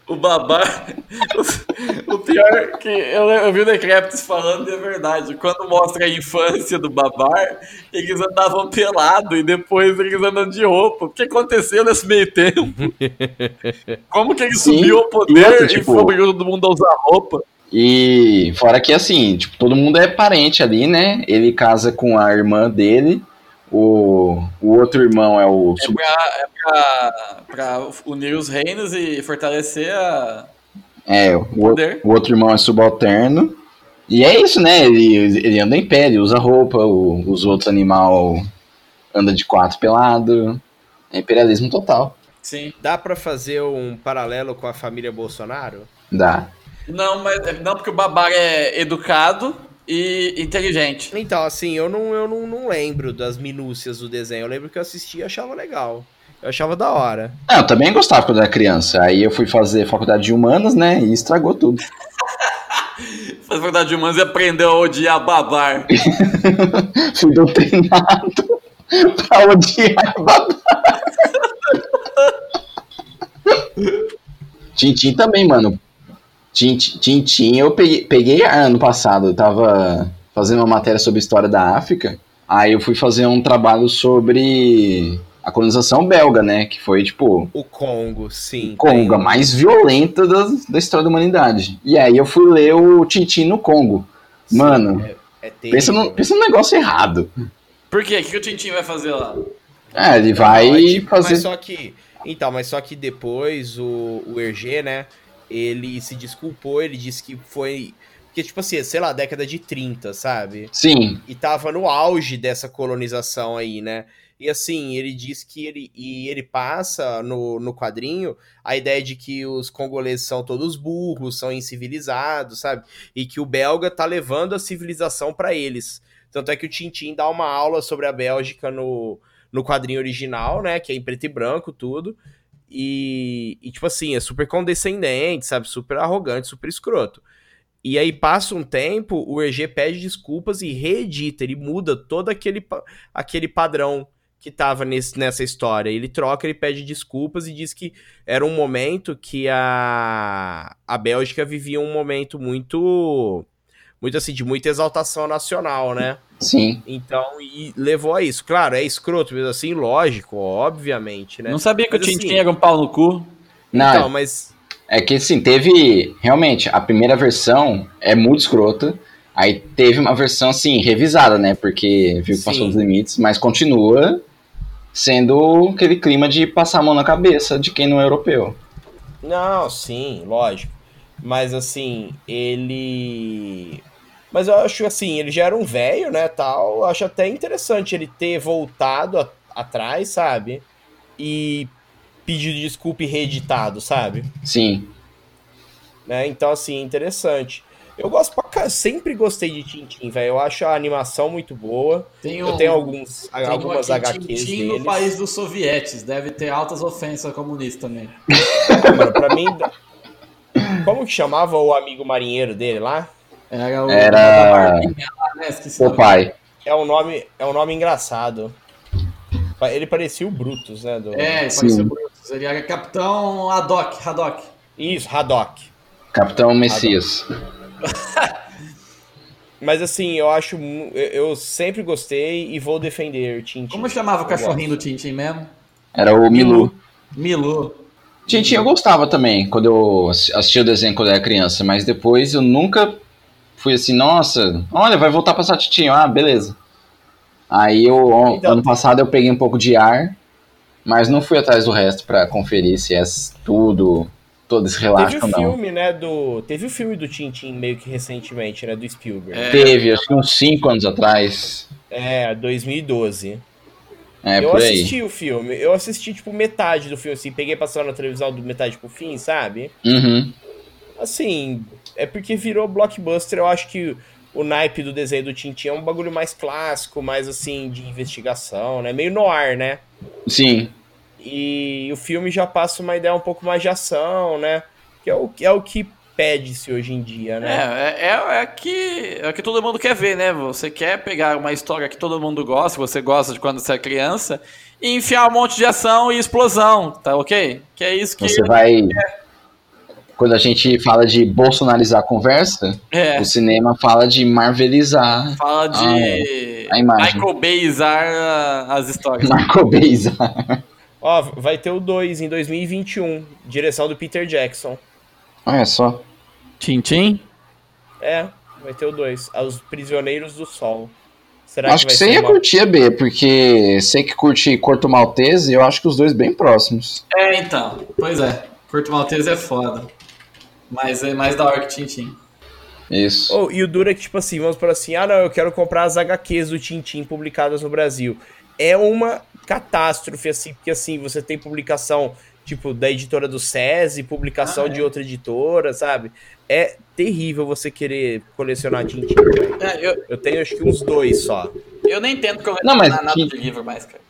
S1: O babar. O pior é que eu, eu vi o Decreptus falando e é verdade. Quando mostra a infância do babar, eles andavam pelado e depois eles andam de roupa. O que aconteceu nesse meio tempo? Como que ele
S2: Sim,
S1: subiu ao poder e
S2: tipo-
S1: foi obrigando todo mundo a usar roupa?
S2: E fora que assim, tipo, todo mundo é parente ali, né? Ele casa com a irmã dele. O, o outro irmão é o.
S1: É pra, é pra, pra unir os reinos e fortalecer a
S2: É, o,
S1: poder.
S2: o outro irmão é subalterno. E é isso, né? Ele, ele anda em pé, ele usa roupa, o- os outros animal anda de quatro pelado. É imperialismo total.
S1: Sim.
S3: Dá pra fazer um paralelo com a família Bolsonaro?
S2: Dá.
S1: Não, mas não porque o babar é educado e inteligente.
S3: Então, assim, eu não, eu não, não lembro das minúcias do desenho. Eu lembro que eu assisti e achava legal. Eu achava da hora.
S2: Ah, eu também gostava quando era criança. Aí eu fui fazer faculdade de humanas, né? E estragou tudo.
S1: Faz faculdade de humanos e aprendeu a odiar babar.
S2: fui doutrinado pra odiar babá. Tintim também, mano. Tintim, Tintim eu peguei, peguei ano passado. Eu tava fazendo uma matéria sobre a história da África. Aí eu fui fazer um trabalho sobre a colonização belga, né? Que foi, tipo,
S3: O Congo, sim.
S2: Congo, a mais violenta da, da história da humanidade. E aí eu fui ler o Tintim no Congo.
S3: Sim,
S2: Mano,
S3: É, é
S2: pensa, no, pensa num negócio errado.
S1: Por quê? O que o Tintin vai fazer lá?
S2: É, ele vai
S3: Não, é tipo,
S2: fazer.
S3: Mas só que. Então, mas só que depois o, o Hergé, né? Ele se desculpou, ele disse que foi. Porque, tipo assim, sei lá, década de 30, sabe?
S2: Sim,
S3: E tava no auge dessa colonização aí, né? E assim, ele diz que ele. E ele passa no, no quadrinho a ideia de que os congoleses são todos burros, são incivilizados, sabe? E que o belga tá levando a civilização pra eles. Tanto é que o Tintin dá uma aula sobre a Bélgica no, no quadrinho original, né? Que é em preto e branco, tudo. E, e, tipo assim, é super condescendente, sabe? Super arrogante, super escroto. E aí passa um tempo, o EG pede desculpas e reedita, ele muda todo aquele, aquele padrão que tava nesse, nessa história. Ele troca, ele pede desculpas e diz que era um momento que a, a Bélgica vivia um momento muito muito assim, de muita exaltação nacional, né?
S2: sim.
S3: Então, e levou a isso. Claro, é escroto mesmo assim, lógico, obviamente, né?
S1: Não sabia que
S3: Mas
S1: o Tintin
S3: assim-
S1: era um pau no cu.
S2: Não,
S3: Então, mas
S2: é que assim, teve. Realmente, a primeira versão é muito escrota. Aí teve uma versão, assim, revisada, né? Porque viu que passou
S3: Sim.
S2: dos limites, mas continua sendo aquele clima de passar a mão na cabeça de quem não é europeu.
S3: Não, sim, lógico. Mas assim, ele. Mas eu acho assim, ele já era um velho, né, tal. Eu acho até interessante ele ter voltado a- atrás, sabe? E pedido desculpa e reeditado, sabe?
S2: Sim.
S3: Né? Então, assim, interessante. Eu gosto pra cá, sempre gostei de Tintin, velho. Eu acho a animação muito boa.
S1: Tem
S3: Eu tenho alguns,
S1: tem um
S3: algumas
S1: aqui,
S3: HQs
S1: Tintin
S3: deles.
S1: no país dos sovietes. Deve ter altas ofensas comunistas também.
S3: Mano, pra mim. Como que chamava o amigo marinheiro dele lá?
S1: Era o
S2: Era-
S1: da Barbinha lá, né? Esqueci o
S2: pai.
S3: É um nome, é um nome engraçado. Ele parecia o Brutus, né? Do...
S1: É, ele
S2: Sim.
S1: parecia o Brutus. Ele era capitão Haddock. Haddock.
S3: Isso, Haddock.
S2: Capitão Messias.
S3: Mas assim, eu acho. Eu sempre gostei e vou defender Tintin.
S1: Como chamava o cachorrinho do Tintin mesmo?
S2: Era o Milu.
S1: Milu.
S2: Tintin eu gostava também, quando eu assi- assistia o desenho quando eu era criança, mas depois eu nunca fui assim, nossa, olha, vai voltar a passar Tintin, ah, beleza. Aí eu,
S3: Então-
S2: ano passado eu peguei um pouco de ar, mas não fui atrás do resto pra conferir se é tudo todo esse relato,
S3: Teve o
S2: não.
S3: filme, né, do... Teve o filme do Tintin meio que recentemente, né, do Spielberg.
S1: É.
S2: Teve, acho que uns 5 anos atrás.
S3: É, 2012.
S2: É,
S3: eu
S2: por aí.
S3: assisti o filme. Eu assisti, tipo, metade do filme, assim. Peguei passando na televisão do metade pro fim, sabe?
S2: Uhum.
S3: Assim, é porque virou blockbuster. Eu acho que o naipe do desenho do Tintin é um bagulho mais clássico, mais, assim, de investigação, né? Meio noir, né?
S2: Sim.
S3: E o filme já passa uma ideia um pouco mais de ação, né? Que é o, é o que pede-se hoje em dia, né?
S1: É, é, é, que, é que todo mundo quer ver, né? Você quer pegar uma história que todo mundo gosta, você gosta de quando você é criança, e enfiar um monte de ação e explosão, tá ok? Que é isso que.
S2: Você vai. Quando a gente fala de bolsonarizar a conversa,
S1: É,
S2: o cinema fala de marvelizar,
S1: fala de.
S2: a imagem.
S1: Michael Bayzar ah, as histórias.
S2: marcobezar.
S3: Ó, vai ter o 2 em 2021, direção do Peter Jackson.
S2: Olha só.
S1: Tintim?
S3: É, vai ter o 2. Os Prisioneiros do Sol. Será
S2: acho que,
S3: vai
S2: você
S3: ser
S2: ia
S3: uma-
S2: curtir a B, porque você que curte Corto Maltese, eu acho que os dois bem próximos.
S1: É, então. Pois é. Curto Maltese é foda. Mas é mais da hora que Tintim.
S2: Isso.
S3: Oh, e o duro é que, tipo assim, vamos por assim, ah não, eu quero comprar as HQs do Tintim publicadas no Brasil. É uma catástrofe, assim, porque assim, você tem publicação, tipo, da editora do SESI, publicação
S1: Ah, é.
S3: de outra editora, sabe? É terrível você querer colecionar Tintim, velho.
S1: É, eu,
S3: Eu tenho acho que uns dois só.
S1: eu nem tento
S2: Não, mas
S1: colecionar nada de livro mais, cara.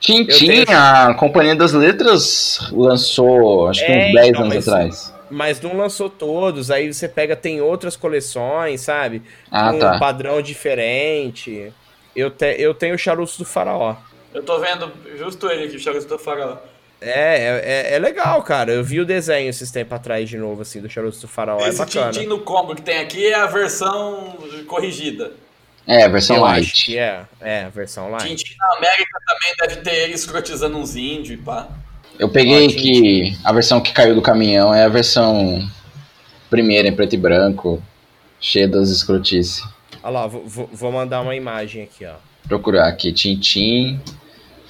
S2: Tintin,
S3: tenho-
S2: a Companhia das Letras lançou, acho que
S3: É,
S2: uns 10
S3: então,
S2: anos
S3: mas-
S2: atrás.
S3: Mas não lançou todos, aí você pega, tem outras coleções, sabe?
S2: Ah,
S3: Com um
S2: tá.
S3: padrão diferente. Eu, te, eu tenho o Charutos do Faraó.
S1: Eu tô vendo justo ele aqui, o Charuto do Faraó.
S3: É, é, é legal, cara. Eu vi o desenho esses tempos atrás de novo, assim, do Charutos do Faraó. é
S1: Esse
S3: bacana.
S1: Tintim no combo que tem aqui é a versão corrigida.
S2: É, a versão
S3: Eu acho
S2: light.
S3: que é. É, a versão light.
S1: Tintim na América também deve ter ele escrotizando uns índios e pá.
S2: Eu peguei
S3: Ó, Tintin.
S2: que a versão que caiu do caminhão é a versão primeira em preto e branco, cheia das escrotices.
S3: Olha lá, vou, vou- vou mandar uma imagem aqui, ó.
S2: Procurar aqui, Tintim,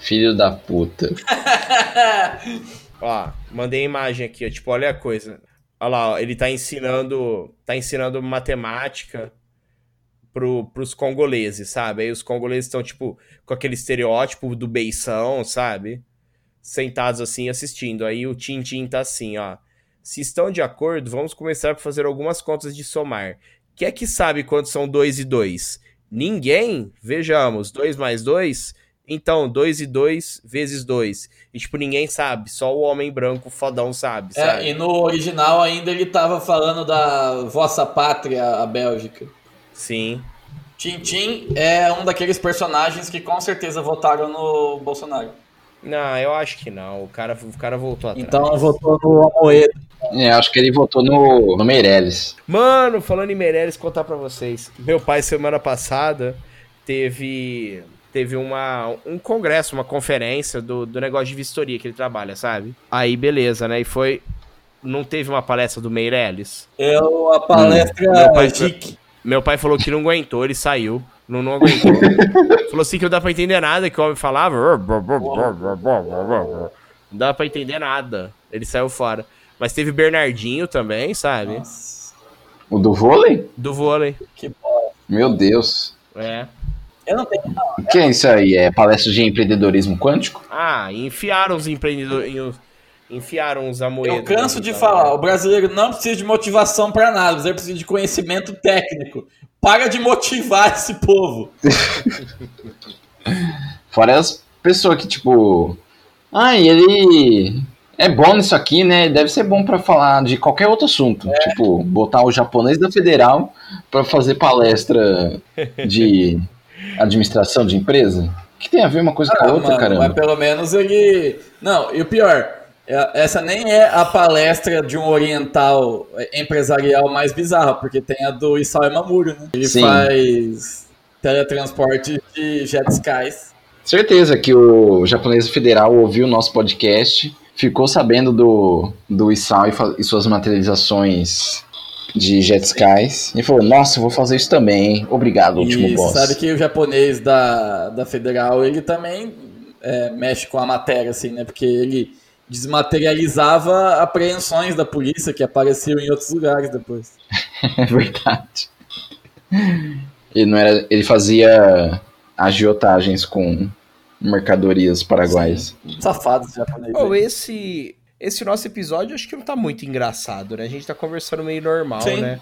S2: filho da puta.
S3: Ó, mandei a imagem aqui, ó. Tipo, olha a coisa. Olha lá, ó, ele tá ensinando. Tá ensinando matemática pro, pros congoleses, sabe? Aí os congoleses estão, tipo, com aquele estereótipo do beição, sabe? Sentados assim assistindo. Aí o Tintin tá assim, ó. Se estão de acordo, vamos começar por fazer algumas contas de somar. Quem é que sabe quantos são 2 e 2? Ninguém? Vejamos, 2 mais 2? Então, 2 e 2 vezes 2. E, tipo, ninguém sabe, só o homem branco fodão sabe,
S1: É,
S3: sabe?
S1: e no original ainda ele tava falando da vossa pátria, a Bélgica.
S3: Sim.
S1: Tintim é um daqueles personagens que com certeza votaram no Bolsonaro.
S3: Não, eu acho que não. O cara, o cara voltou atrás.
S1: Então votou no Amoedo.
S2: É, acho que ele votou no, no Meirelles.
S3: Mano, falando em Meirelles, contar pra vocês. Meu pai, semana passada, teve teve uma, um congresso, uma conferência do, do negócio de vistoria que ele trabalha, sabe? Aí, beleza, né? E foi... Não teve uma palestra do Meirelles?
S1: É a palestra
S3: Meu pai-
S1: chique.
S3: Meu pai falou que não aguentou, ele saiu. Não, não aguentou. falou assim que não dá pra entender nada, que o homem falava. Não dá pra entender nada. Ele saiu fora. Mas teve Bernardinho também, sabe?
S1: Nossa,
S2: O do vôlei?
S3: Do vôlei.
S1: que bola.
S2: Meu Deus.
S3: É.
S1: Eu não tenho.
S2: O que é isso aí? É palestra de empreendedorismo quântico?
S3: Ah, enfiaram os empreendedores. Enfiaram os amoedos.
S1: Eu canso de falar, o brasileiro não precisa de motivação pra nada, o brasileiro precisa de conhecimento técnico. Para de motivar esse povo.
S2: Fora as pessoas que, tipo. Ah, e ele é bom nisso aqui, né? Deve ser bom pra falar de qualquer outro assunto. Tipo, botar o japonês da federal pra fazer palestra de administração de empresa. O que tem a ver uma coisa com a
S1: Ah,
S2: outra,
S1: mano,
S2: caramba?
S1: Mas pelo menos ele. Não, e o pior, é- essa nem é a palestra de um oriental empresarial mais bizarra, porque tem a do Isao Mamuro, né? Ele
S2: Sim.
S1: faz teletransporte de jet skies.
S2: Certeza que o japonês federal ouviu o nosso podcast, ficou sabendo do, do Isao e, e suas materializações de Jet Skies e falou: Nossa, eu vou fazer isso também, hein? Obrigado, último
S1: E
S2: boss.
S1: sabe que o japonês da, da Federal, ele também é, mexe com a matéria, assim, né? Porque ele desmaterializava apreensões da polícia que apareciam em outros lugares depois.
S2: É verdade. Ele, não era, ele fazia agiotagens com mercadorias paraguaias.
S1: Safados japoneses.
S3: Oh, esse, esse nosso episódio acho que não tá muito engraçado, né? A gente tá conversando meio normal,
S1: Sim.
S3: né?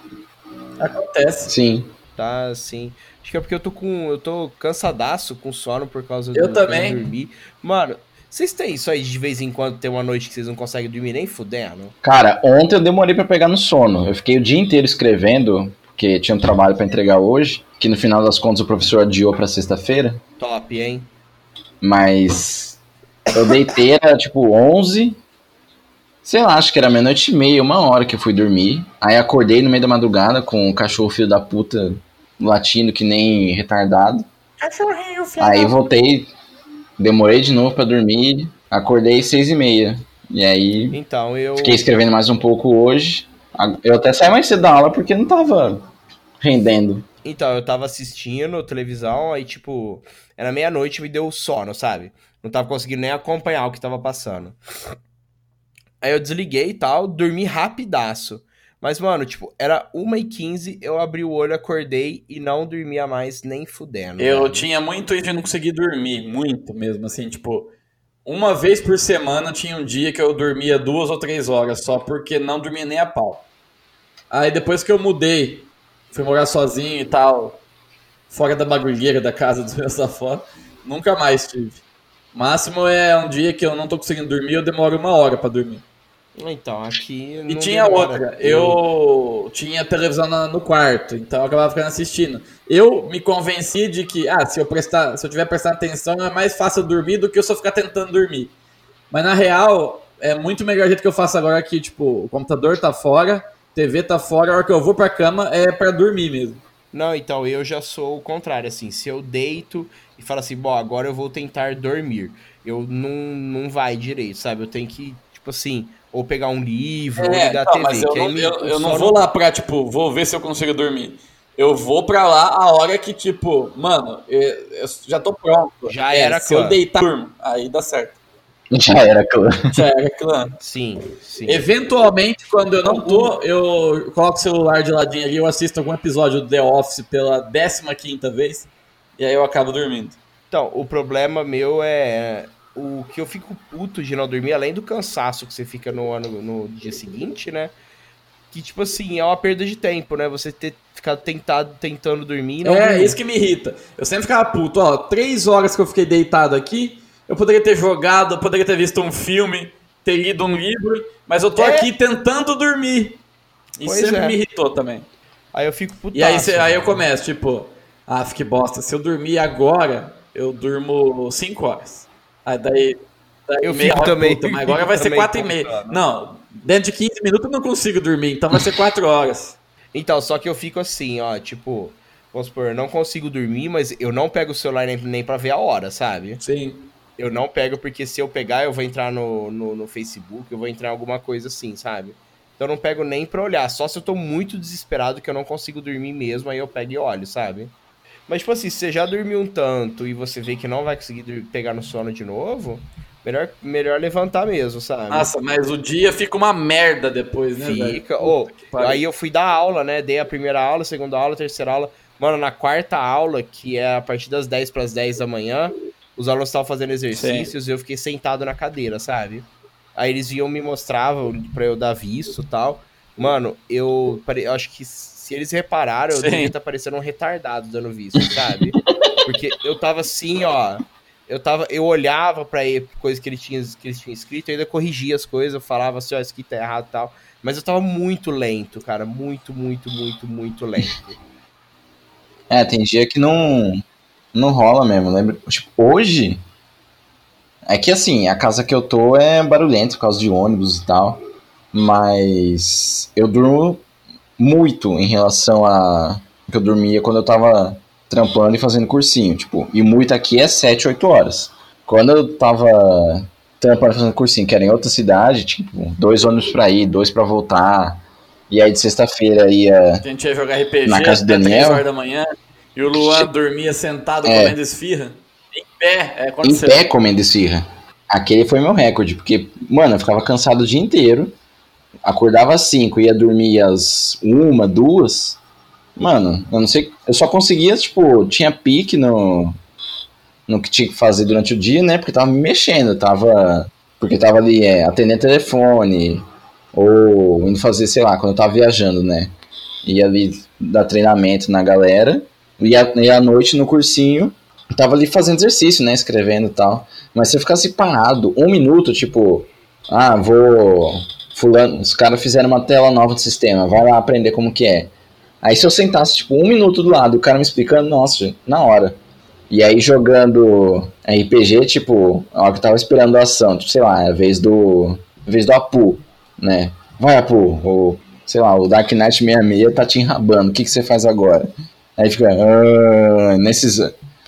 S1: Acontece.
S2: Sim.
S3: Tá assim. Acho que é porque eu tô com. Eu tô cansadaço com sono por causa
S1: Eu
S3: do
S1: também.
S3: de não dormir. Mano, vocês têm isso aí de vez em quando tem uma noite que vocês não conseguem dormir nem fudendo?
S2: Cara, ontem eu demorei pra pegar no sono. Eu fiquei o dia inteiro escrevendo, porque tinha um trabalho pra entregar hoje, que no final das contas o professor adiou pra sexta-feira.
S3: Top, hein?
S2: Mas eu deitei, era tipo 11. Sei lá, acho que era meia-noite e meia, uma hora que eu fui dormir. Aí acordei no meio da madrugada com o cachorro filho da puta latindo que nem retardado.
S4: Cachorrinho, filho.
S2: Aí voltei, demorei de novo pra dormir, acordei seis e meia. E aí
S3: Então, eu.
S2: fiquei escrevendo mais um pouco hoje. Eu até saí mais cedo da aula porque não tava rendendo.
S3: Então, eu tava assistindo televisão, aí, tipo, era meia-noite e me deu sono, sabe? Não tava conseguindo nem acompanhar o que tava passando. Aí eu desliguei e tal, dormi rapidaço. Mas, mano, tipo, era 1h15, eu abri o olho, acordei e não dormia mais nem fudendo.
S1: Eu
S3: velho.
S1: tinha muito isso de não conseguir dormir, muito mesmo, assim, tipo, uma vez por semana tinha um dia que eu dormia duas ou três horas só, porque não dormia nem a pau. Aí depois que eu mudei, fui morar sozinho e tal, fora da bagulheira da casa dos meus avós, nunca mais tive. Máximo é um dia que eu não tô conseguindo dormir, eu demoro uma hora pra dormir.
S3: Então, aqui.
S1: E tinha outra, eu tinha televisão no quarto, então eu acabava ficando assistindo. Eu me convenci de que, ah, se eu prestar, se eu tiver prestando atenção, é mais fácil eu dormir do que eu só ficar tentando dormir. Mas na real, é muito melhor o jeito que eu faço agora que, tipo, o computador tá fora, TV tá fora, a hora que eu vou pra cama é pra dormir mesmo.
S3: Não, então eu já sou o contrário, assim, se eu deito e falo assim, bom, agora eu vou tentar dormir, eu não, não vai direito, sabe? Eu tenho que, tipo assim, ou pegar um livro, ou ligar a
S1: não,
S3: TV,
S1: mas eu, não,
S3: me-
S1: eu, eu não vou lá pra, tipo, vou ver se eu consigo dormir. Eu vou pra lá a hora que, tipo, mano, eu, eu já tô pronto.
S3: Já
S1: É,
S3: era
S1: Se eu
S3: clã.
S1: deitar, durmo. Aí dá certo.
S2: Já era, clã.
S1: Já era clã.
S3: Sim, sim.
S1: Eventualmente, quando eu não tô, eu coloco o celular de ladinho ali, eu assisto algum episódio do The Office pela 15 vez, e aí eu acabo dormindo.
S3: Então, o problema meu é o que eu fico puto de não dormir, além do cansaço que você fica no, ano no dia seguinte, né? Que, tipo assim, é uma perda de tempo, né? Você ter ficado tentado, tentando dormir e não
S1: É,
S3: dormir.
S1: isso que me irrita. Eu sempre ficava puto, ó, três horas que eu fiquei deitado aqui, eu poderia ter jogado, eu poderia ter visto um filme, ter lido um livro, mas eu tô
S3: É.
S1: aqui tentando dormir. Isso
S3: Pois
S1: sempre
S3: é.
S1: me irritou também.
S3: Aí eu fico puto.
S1: E aí, cê- aí eu começo, tipo, ah, que bosta, se eu dormir agora, eu durmo 5 horas. Aí daí. daí
S3: Eu
S1: meia
S3: fico
S1: hora,
S3: também,
S1: puta, mas agora vai ser 4 e meia. Não, dentro de 15 minutos eu não consigo dormir, então vai ser 4 horas.
S3: Então, só que eu fico assim, ó, tipo, vamos supor, eu não consigo dormir, mas eu não pego o celular nem, nem pra ver a hora, sabe?
S1: Sim.
S3: Eu não pego porque se eu pegar, eu vou entrar no, no, no Facebook, eu vou entrar em alguma coisa assim, sabe? Então eu não pego nem pra olhar, só se eu tô muito desesperado que eu não consigo dormir mesmo, aí eu pego e olho, sabe? Mas, tipo assim, se você já dormiu um tanto e você vê que não vai conseguir pegar no sono de novo, melhor, melhor levantar mesmo, sabe?
S1: Nossa, mas o dia fica uma merda depois, né?
S3: Fica.
S1: Pariu.
S3: aí eu fui dar aula, né? Dei a primeira aula, segunda aula, terceira aula. Mano, na quarta aula, que é a partir das 10 para as 10 da manhã, os alunos estavam fazendo exercícios e eu fiquei sentado na cadeira, sabe? Aí eles vinham me mostravam pra eu dar visto e tal. Mano, eu, eu acho que se eles repararam, eu
S1: Sim.
S3: devia estar parecendo um retardado dando visto, sabe? Porque eu tava assim, ó. Eu tava, eu olhava pra ele, coisas que, ele tinha, que eles tinham escrito, eu ainda corrigia as coisas, eu falava assim, ó, isso aqui tá errado e tal. Mas eu tava muito lento, cara. Muito, muito, muito, muito lento.
S2: É, tem dia que não, não rola mesmo. Lembra? Tipo, hoje. É que assim, a casa que eu tô é barulhenta por causa de ônibus e tal. Mas eu durmo muito em relação a que eu dormia quando eu tava trampando e fazendo cursinho. Tipo, e muito aqui é 7, 8 horas. Quando eu tava trampando e fazendo cursinho, que era em outra cidade, tipo, dois ônibus pra ir, dois pra voltar. E aí de sexta-feira ia.
S1: A gente ia jogar RPG
S2: Na casa do
S1: até 3
S2: Daniel?
S1: horas da manhã e o Luan dormia sentado
S2: É.
S1: comendo esfirra. Em pé, é
S2: Em pé comendo esfirra. Aquele foi meu recorde, porque, mano, eu ficava cansado o dia inteiro. Acordava às 5, ia dormir às uma, duas. Mano, eu não sei. Eu só conseguia, tipo, tinha pique no. No que tinha que fazer durante o dia, né? Porque tava me mexendo, tava. Porque tava ali, é, atendendo telefone, ou indo fazer, sei lá, quando eu tava viajando, né? Ia ali dar treinamento na galera, e à, e à noite no cursinho, tava ali fazendo exercício, né? Escrevendo e tal. Mas se eu ficasse parado um minuto, tipo, ah, vou. Fulano, os caras fizeram uma tela nova do sistema, vai lá aprender como que é. Aí se eu sentasse, tipo, um minuto do lado, o cara me explicando, nossa, na hora. E aí jogando RPG, tipo, hora que tava esperando a ação, tipo, sei lá, é a vez do. A vez do Apu, né? Vai, Apu, o, sei lá, o Dark Knight 66 tá te enrabando, o que, que você faz agora? Aí fica. "Ah", nesses,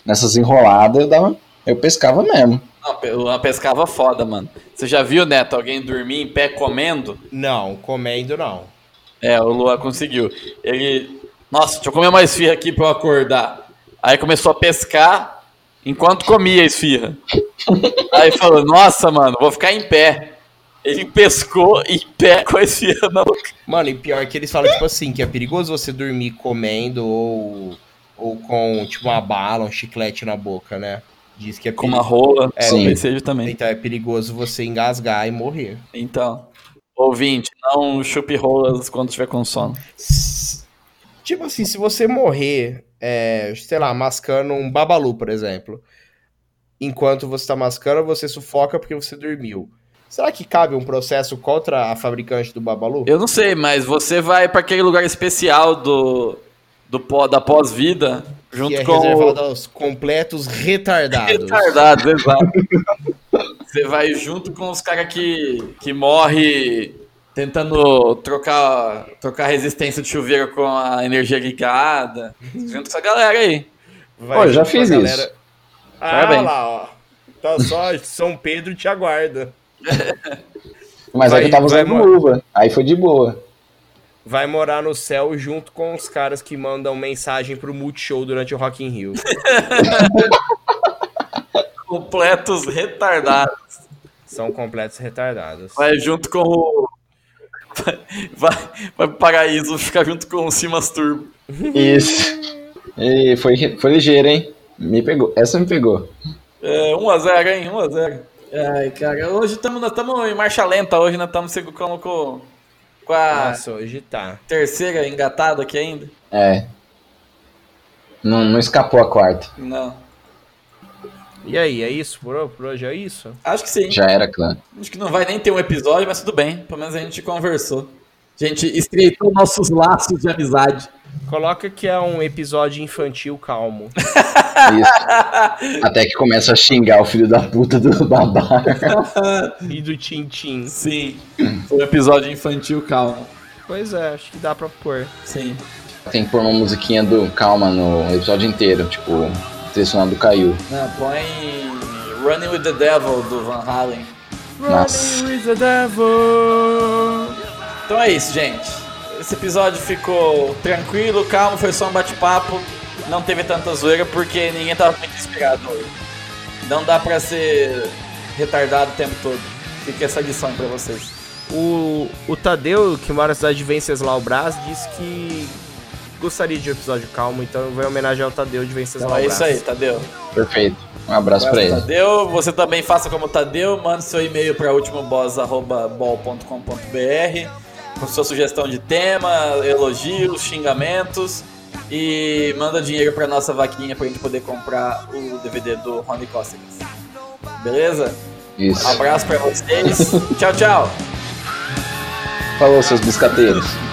S2: nessas enroladas eu, dava, eu pescava mesmo.
S1: Não, pescava foda, mano. Você já viu, Neto, alguém dormir em pé comendo?
S3: Não, comendo não.
S1: É, o Lua conseguiu. Ele. Nossa, deixa eu comer uma esfirra aqui pra eu acordar. Aí começou a pescar enquanto comia a esfirra. Aí falou, nossa, mano, vou ficar em pé. Ele pescou em pé com a esfirra na boca.
S3: Mano, e pior que eles falam, tipo assim, que é perigoso você dormir comendo ou, ou com, tipo, uma bala, um chiclete na boca, né? Diz que é
S1: Com uma rola.
S3: É,
S2: sim.
S1: também.
S3: Então é perigoso você engasgar e morrer.
S1: Então, ouvinte, não chupe rolas quando tiver com sono.
S3: Tipo assim, se você morrer, é, sei lá, mascando um babalu, por exemplo, enquanto você tá mascando, você sufoca porque você dormiu. Será que cabe um processo contra a fabricante do babalu?
S1: Eu não sei, mas você vai pra aquele lugar especial do, do pó, da pós-vida, junto
S3: que é
S1: com o
S3: reservado aos completos retardados.
S1: Retardados, exato. Você vai junto com os caras que, que morre tentando trocar, trocar a resistência de chuveiro com a energia ligada. Junto com essa galera aí.
S3: Vai
S2: Pô, eu já fiz
S3: galera-
S2: isso.
S3: Ah
S1: Parabéns.
S3: lá, ó. Tá só São Pedro te aguarda.
S2: Mas
S3: Vai-
S2: aí eu tava usando luva. Aí foi de boa.
S3: Vai morar no céu junto com os caras que mandam mensagem pro Multishow durante o Rock in Rio.
S1: Completos retardados.
S3: São completos retardados.
S1: Vai junto com o. Vai, vai, pro paraíso ficar junto com o Simas Turbo.
S2: Isso. E foi, foi ligeiro, hein? Me pegou. Essa me pegou.
S1: É, 1x0, hein? 1x0. Ai, cara, hoje estamos em marcha lenta, hoje nós estamos com, com, com a
S3: Nossa, hoje tá.
S1: terceira engatada aqui ainda.
S2: É. Não, não escapou a quarta.
S1: Não.
S3: E aí, é isso por, por hoje? É isso?
S1: Acho que sim.
S2: Já era clã.
S1: Acho que não vai nem ter um episódio, mas tudo bem. Pelo menos a gente conversou. A gente estreitou nossos laços de amizade.
S3: Coloca que é um episódio infantil calmo.
S2: Isso. Até que começa a xingar o filho da puta do babá.
S3: e do Tintim.
S1: Sim. Foi um episódio infantil, calma.
S3: Pois é, acho que dá pra pôr.
S1: Sim.
S2: Tem que pôr uma musiquinha do Calma no episódio inteiro. Tipo, trilha do Caiu.
S1: Não, põe Running with the Devil do Van Halen.
S2: Nossa.
S3: Running with the devil.
S1: Então é isso, gente. Esse episódio ficou tranquilo, calmo, foi só um bate-papo. Não teve tanta zoeira porque ninguém tava muito inspirado hoje. Não dá pra ser retardado o tempo todo. Fica essa lição aí pra vocês.
S3: O, o Tadeu, que mora na cidade de Venceslau Brás, disse que gostaria de um episódio calmo, então vai homenagear o Tadeu de Venceslau
S1: Então é isso aí, Tadeu.
S2: Perfeito. Um abraço pra ele.
S1: Tadeu, você também faça como o Tadeu, mande seu e-mail para ultimoboss.bol.com.br com sua sugestão de tema, elogios, xingamentos e manda dinheiro para nossa vaquinha pra gente poder comprar o DVD do Rony Cossacas. Beleza?
S2: Isso.
S1: Abraço para vocês. tchau, tchau.
S2: Falou, seus biscateiros.